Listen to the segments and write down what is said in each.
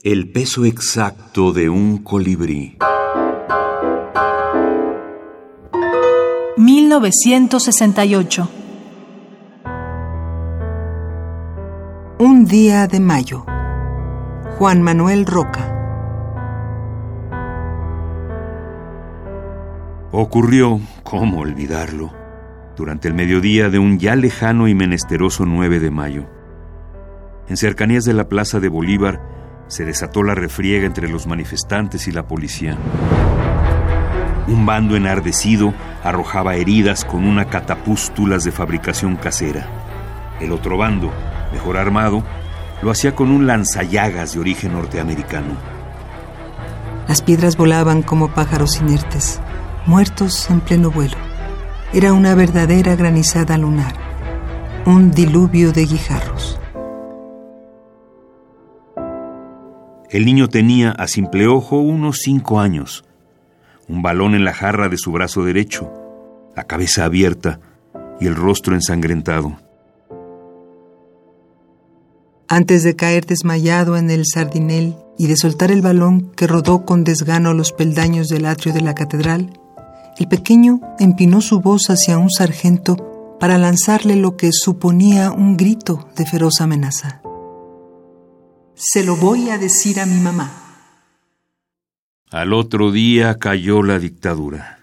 El peso exacto de un colibrí. 1968. Un día de mayo. Juan Manuel Roca. Ocurrió, ¿cómo olvidarlo? Durante el mediodía de un ya lejano y menesteroso 9 de mayo. En cercanías de la Plaza de Bolívar se desató la refriega entre los manifestantes y la policía. Un bando enardecido arrojaba heridas con una catapústulas de fabricación casera. El otro bando, mejor armado, lo hacía con un lanzallagas de origen norteamericano. Las piedras volaban como pájaros inertes, muertos en pleno vuelo. Era una verdadera granizada lunar, un diluvio de guijarros. El niño tenía a simple ojo unos cinco años un balón en la jarra de su brazo derecho, la cabeza abierta y el rostro ensangrentado. Antes de caer desmayado en el sardinel y de soltar el balón que rodó con desgano los peldaños del atrio de la catedral, el pequeño empinó su voz hacia un sargento para lanzarle lo que suponía un grito de feroz amenaza. Se lo voy a decir a mi mamá. Al otro día cayó la dictadura.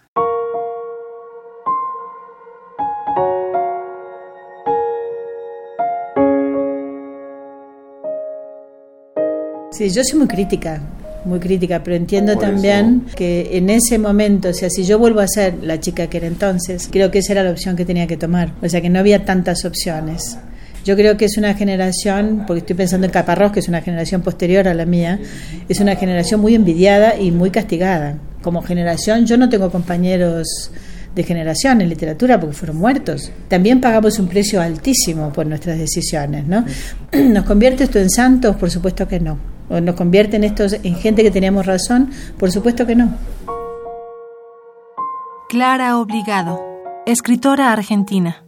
Sí, yo soy muy crítica, muy crítica, pero entiendo también que en ese momento, o sea, si yo vuelvo a ser la chica que era entonces, creo que esa era la opción que tenía que tomar. O sea, que no había tantas opciones. Yo creo que es una generación, porque estoy pensando en Caparrós, que es una generación posterior a la mía, es una generación muy envidiada y muy castigada. Como generación, yo no tengo compañeros de generación en literatura porque fueron muertos. También pagamos un precio altísimo por nuestras decisiones, ¿no? ¿Nos convierte esto en santos? Por supuesto que no. ¿O nos convierte en, estos, en gente que teníamos razón? Por supuesto que no. Clara Obligado, escritora argentina.